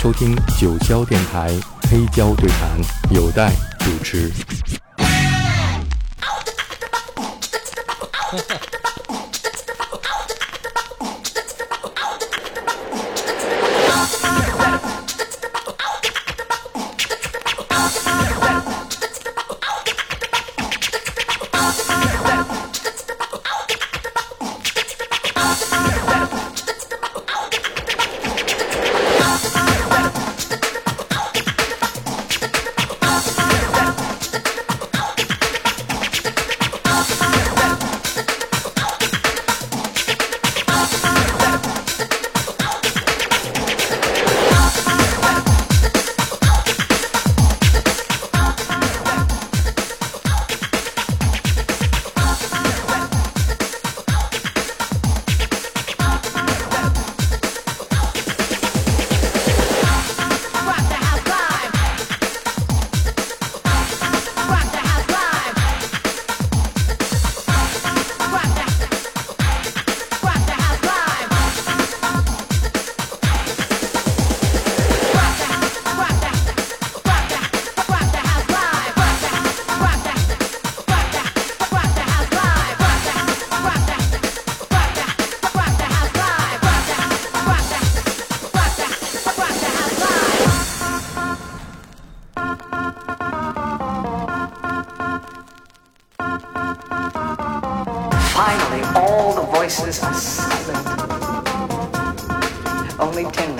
收听九霄电台黑胶对谈，有待主持。silent. Only ten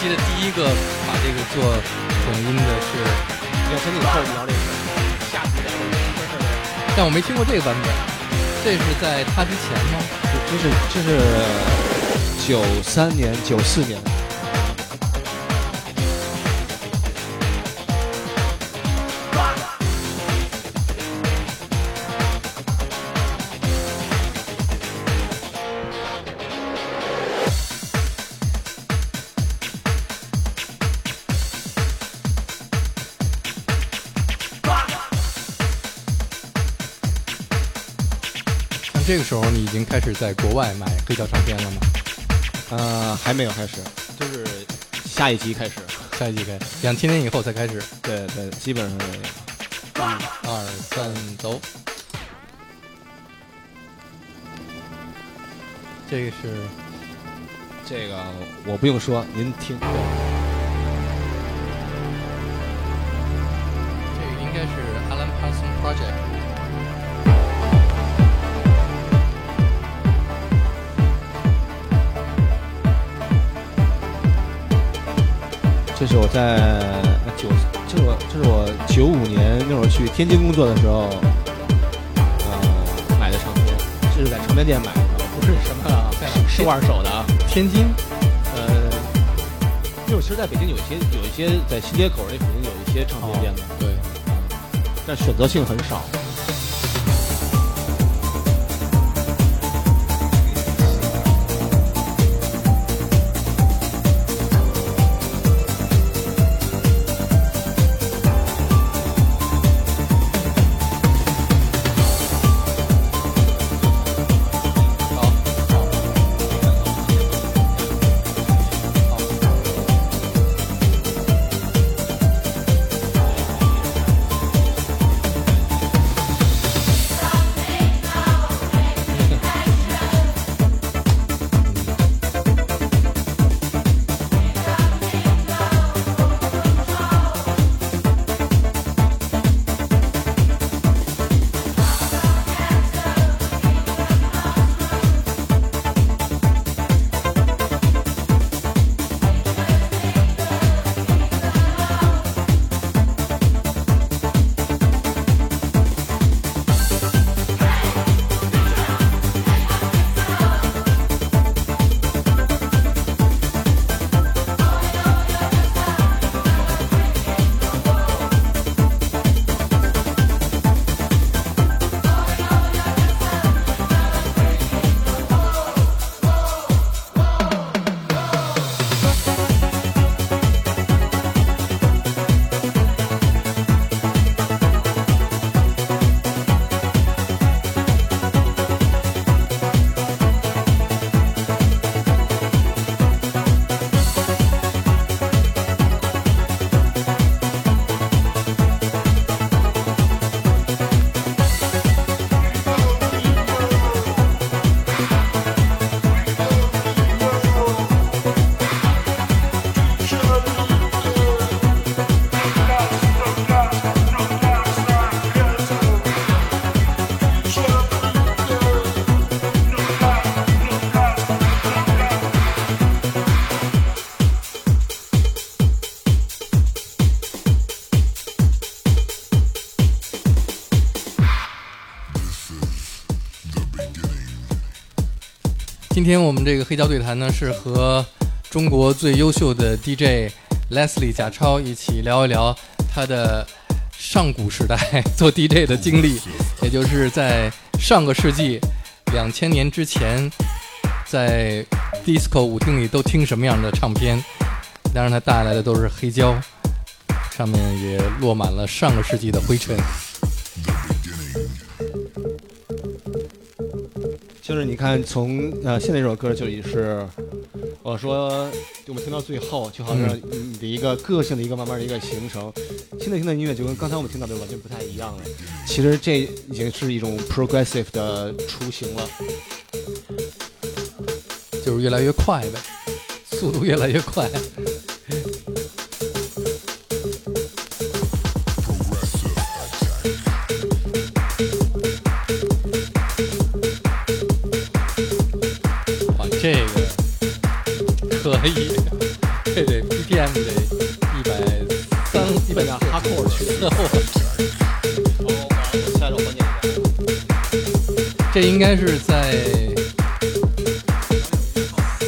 记得第一个把这个做混音的是要跟你后聊这个，下次聊这个。但我没听过这个版本，这是在他之前吗？这是这是九三年九四年。这个时候你已经开始在国外买黑胶唱片了吗？呃，还没有开始，就是下一集开始，下一集开，始，两千年以后才开始。对对，基本上是。一、二、三，走。这个是，这个我不用说，您听。这个应该是 Alan Parsons Project。是我在九，这是我这是我九五年那会儿去天津工作的时候，呃，买的唱片，这是在唱片店买的，不是什么是二手的啊。天津，呃，因为其实在北京有一些有一些在西街口那肯定有一些唱片店的，对，但选择性很少。天我们这个黑胶对谈呢，是和中国最优秀的 DJ Leslie 贾超一起聊一聊他的上古时代做 DJ 的经历，也就是在上个世纪两千年之前，在 disco 舞厅里都听什么样的唱片。当然，他带来的都是黑胶，上面也落满了上个世纪的灰尘。就是你看，从呃现在这首歌就已是，我说我们听到最后，就好像你的一个个性的一个慢慢的一个形成。现在听的音乐就跟刚才我们听到的完全不太一样了。其实这已经是一种 progressive 的雏形了，就是越来越快呗，速度越来越快。可以。对对，BPM 得一百三，一百哈库尔去。然后，下一首。这应该是在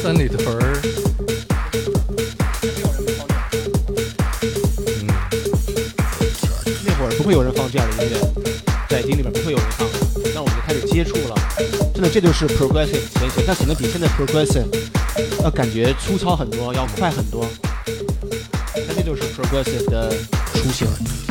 三里屯儿。嗯，那会儿不会有人放这样的音乐，在厅里面不会有人唱的。那我们就开始接触了，真的，这就是 progressive 前行，但可能比现在 progressive。要感觉粗糙很多，要快很多。那这就是 progressive 的雏形。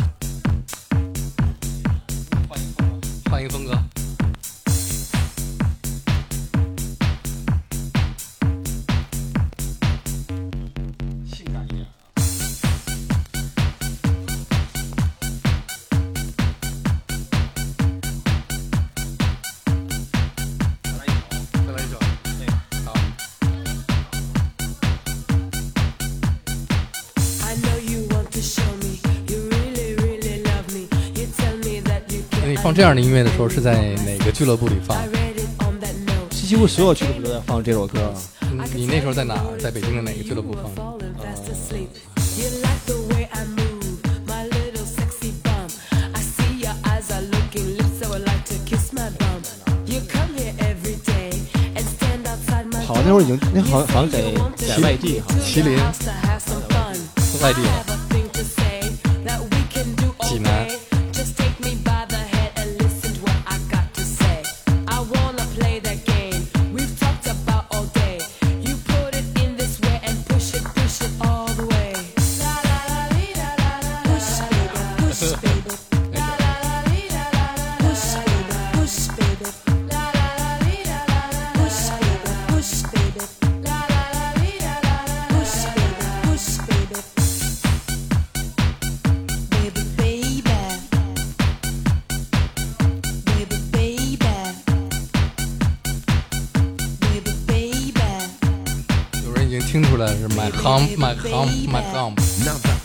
放这样的音乐的时候是在哪个俱乐部里放.几乎所有俱乐部都在放这首歌。你你那时候在哪？在北京的哪个俱乐部放 move, my my my 好，那会儿已经那好像好像在在外地，好像麒麟 house to have some fun. 外地 my comp, my comp, my comp.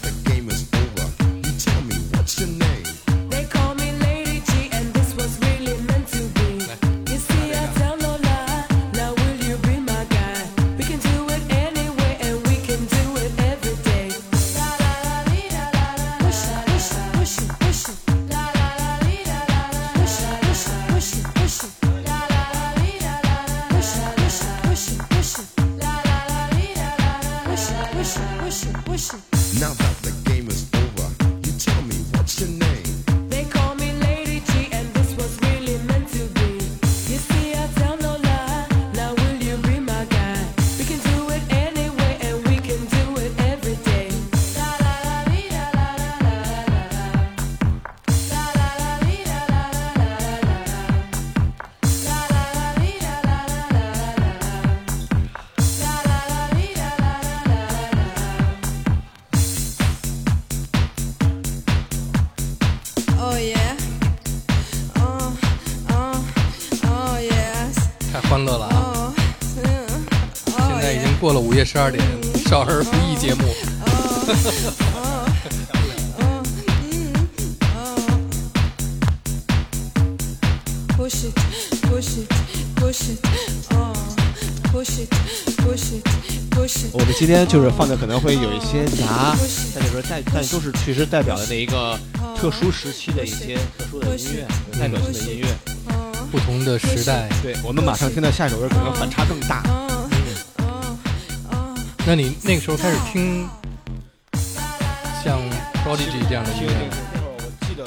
十二点，少儿不宜节目。我们今天就是放的可能会有一些杂，但就是代但都是其实代表了那一个特殊时期的一些特殊的音乐，有代表性的音乐。不同的时代，对我们马上听到下一首歌，可能反差更大。那你那个时候开始听像 Prodigy 这样的音乐那会儿我记得，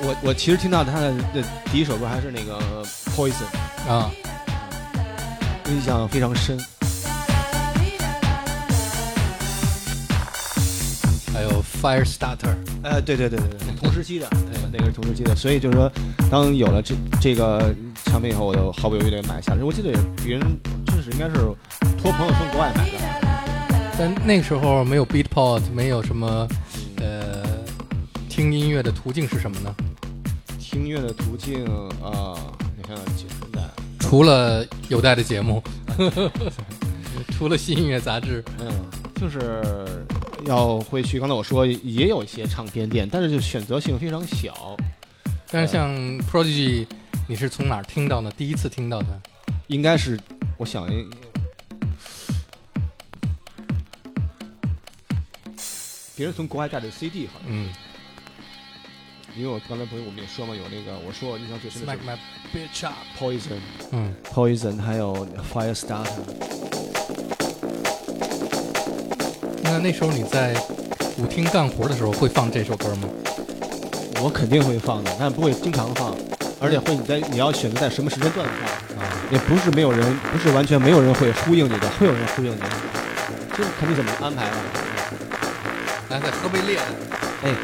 我我其实听到他的的第一首歌还是那个 Poison，啊？印象非常深。还有 Firestarter，呃，对对对对对，同时期的，对，那个是同时期的，所以就是说，当有了这这个唱片以后，我就毫不犹豫的买下来。我记得别人应该是托朋友从国外买的，但那个时候没有 Beatport，没有什么呃听音乐的途径是什么呢？听音乐的途径啊，你看看几十代，除了有带的节目，除了新音乐杂志，嗯，就是要会去。刚才我说也有一些唱片店，但是就选择性非常小。但是像 Prodigy，你是从哪儿听到的？第一次听到的？应该是，我想，别人从国外带的 CD 好像，嗯，因为我刚才不是我们也说嘛，有那个我说我印象最深的 Smack 是 my bitch up。Poison、嗯，Poison，还有 Firestarter。那那时候你在舞厅干活的时候会放这首歌吗？我肯定会放的，但不会经常放，而且会你在你要选择在什么时间段放，啊，也不是没有人，不是完全没有人会呼应你的，会有人呼应你，这看你怎么安排了。来，再喝杯烈的。哎，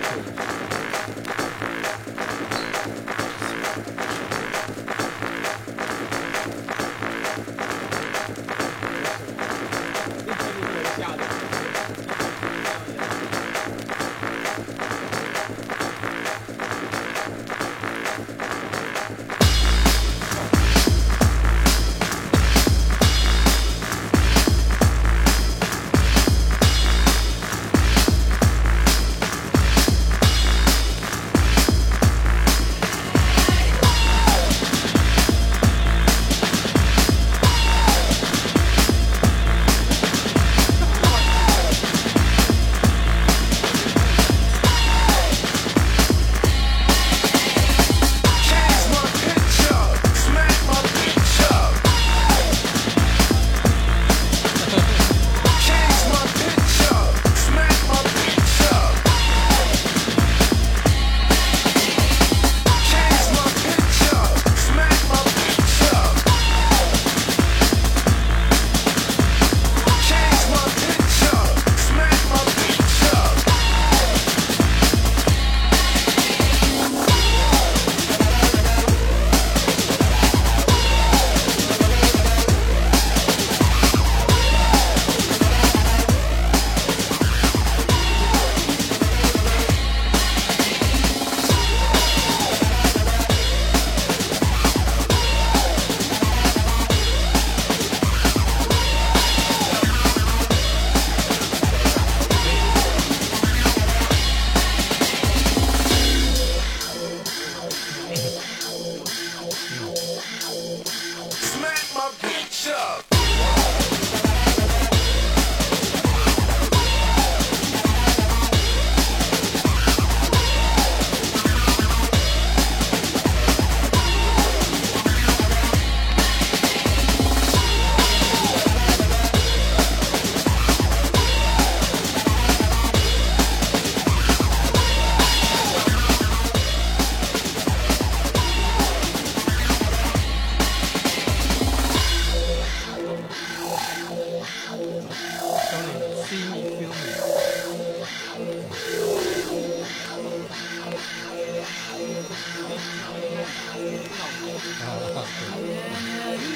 啊，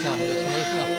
这样就成了。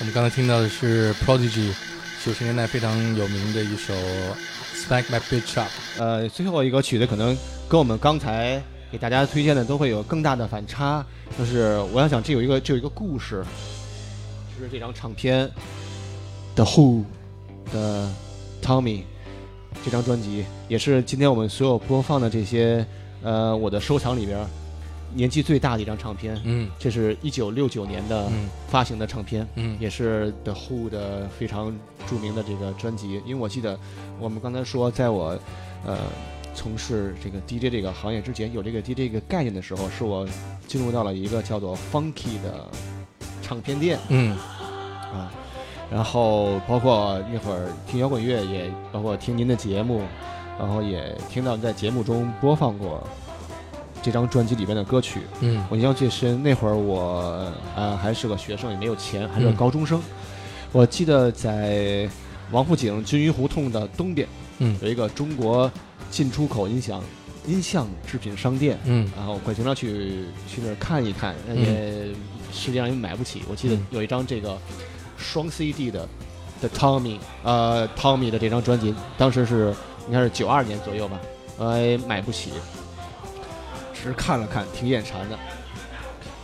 我们刚才听到的是 Prodigy 九十年代非常有名的一首《Smack My Bitch Up》。呃，最后一个曲子可能跟我们刚才给大家推荐的都会有更大的反差，就是我想想，这有一个这有一个故事，就是这张唱片 The Who 的 Tommy 这张专辑，也是今天我们所有播放的这些呃我的收藏里边年纪最大的一张唱片。嗯这是一九六九年的嗯发行的唱片，嗯也是 The Who 的非常著名的这个专辑。因为我记得我们刚才说，在我呃从事这个 DJ 这个行业之前，有这个 DJ 这个概念的时候，是我进入到了一个叫做 Funky 的唱片店嗯啊。然后包括那会儿听摇滚乐，也包括听您的节目，然后也听到在节目中播放过这张专辑里边的歌曲。嗯。我印象最深，那会儿我呃还是个学生，也没有钱，还是个嗯。高中生。我记得在王府井金鱼胡同的东边嗯。有一个中国进出口音响音像制品商店，嗯。然后会经常去去那儿看一看，那也实际上也买不起。我记得嗯。有一张这个双 CD 的的 Tommy 呃 Tommy 的这张专辑，当时是应该是九二年左右吧，呃买不起，只是看了看，挺眼馋的。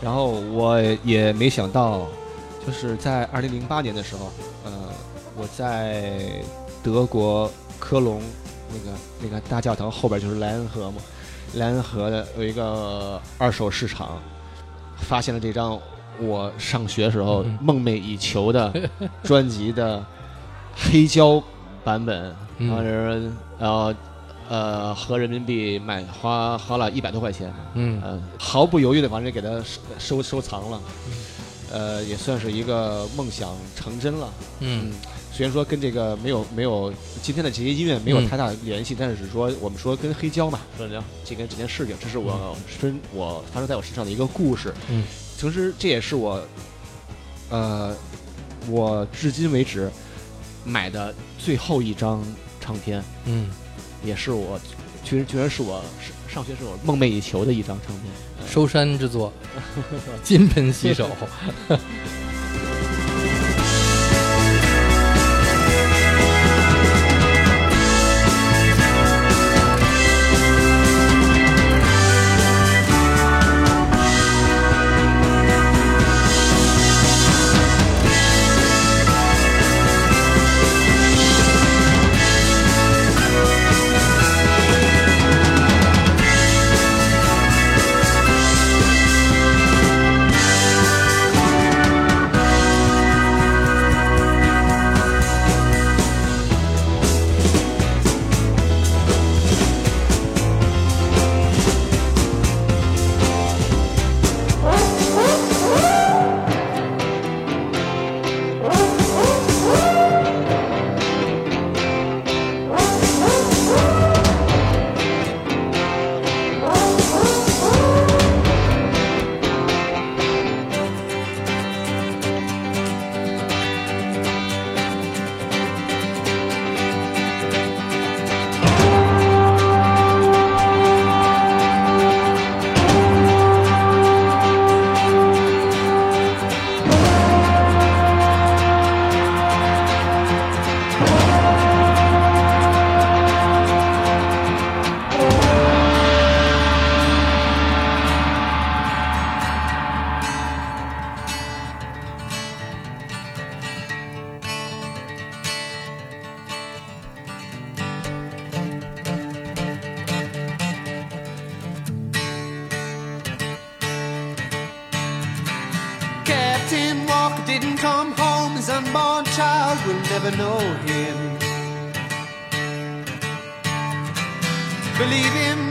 然后我也没想到，就是在二零零八年的时候，呃，我在德国科隆那个那个大教堂后边就是莱恩河嘛，莱恩河的有一个二手市场，发现了这张我上学时候嗯梦寐以求的专辑的黑胶版本，嗯然后是然后呃合人民币买花花了一百多块钱，嗯。呃毫不犹豫的把这给他收收收藏了，呃也算是一个梦想成真了。嗯。虽然说跟这个没有没有今天的这些音乐没有嗯。太大的联系，但是只说我们说跟黑胶嘛，说这这跟这件事情，这是我身我发生在我身上的一个故事。嗯，同时这也是我，呃，我至今为止买的最后一张唱片，嗯，也是我居然居然是我上学时候梦寐以求的一张唱片。呃收山之作，金盆洗手。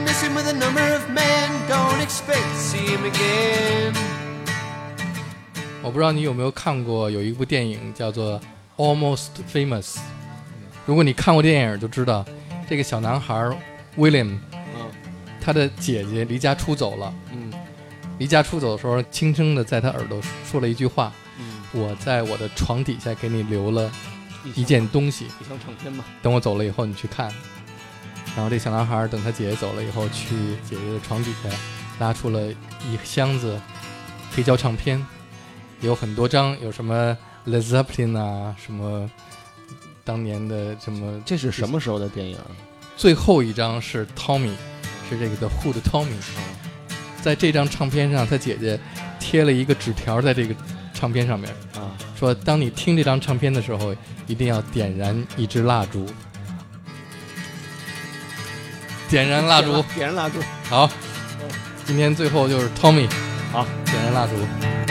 miss him with a number of men. Don't expect to see him again. 我不知道你有没有看过，有一部电影叫做《Almost Famous》。如果你看过电影，就知道这个小男孩 William，嗯他的姐姐离家出走了。嗯离家出走的时候，轻声的在他耳朵说了一句话嗯：“我在我的床底下给你留了一件东西，一张唱片吧，等我走了以后你去看。”然后这小男孩等他姐姐走了以后，去姐姐的床底下拉出了一箱子黑胶唱片，有很多张，有什么 Led Zeppelin 啊，什么当年的什么，这是什么时候的电影？最后一张是 Tommy，是这个 The Who 的 Tommy，在这张唱片上，他姐姐贴了一个纸条在这个唱片上面，啊，说当你听这张唱片的时候，一定要点燃一支蜡烛。点燃蜡烛，点燃蜡烛。好，今天最后就是 Tommy，好，点燃蜡烛。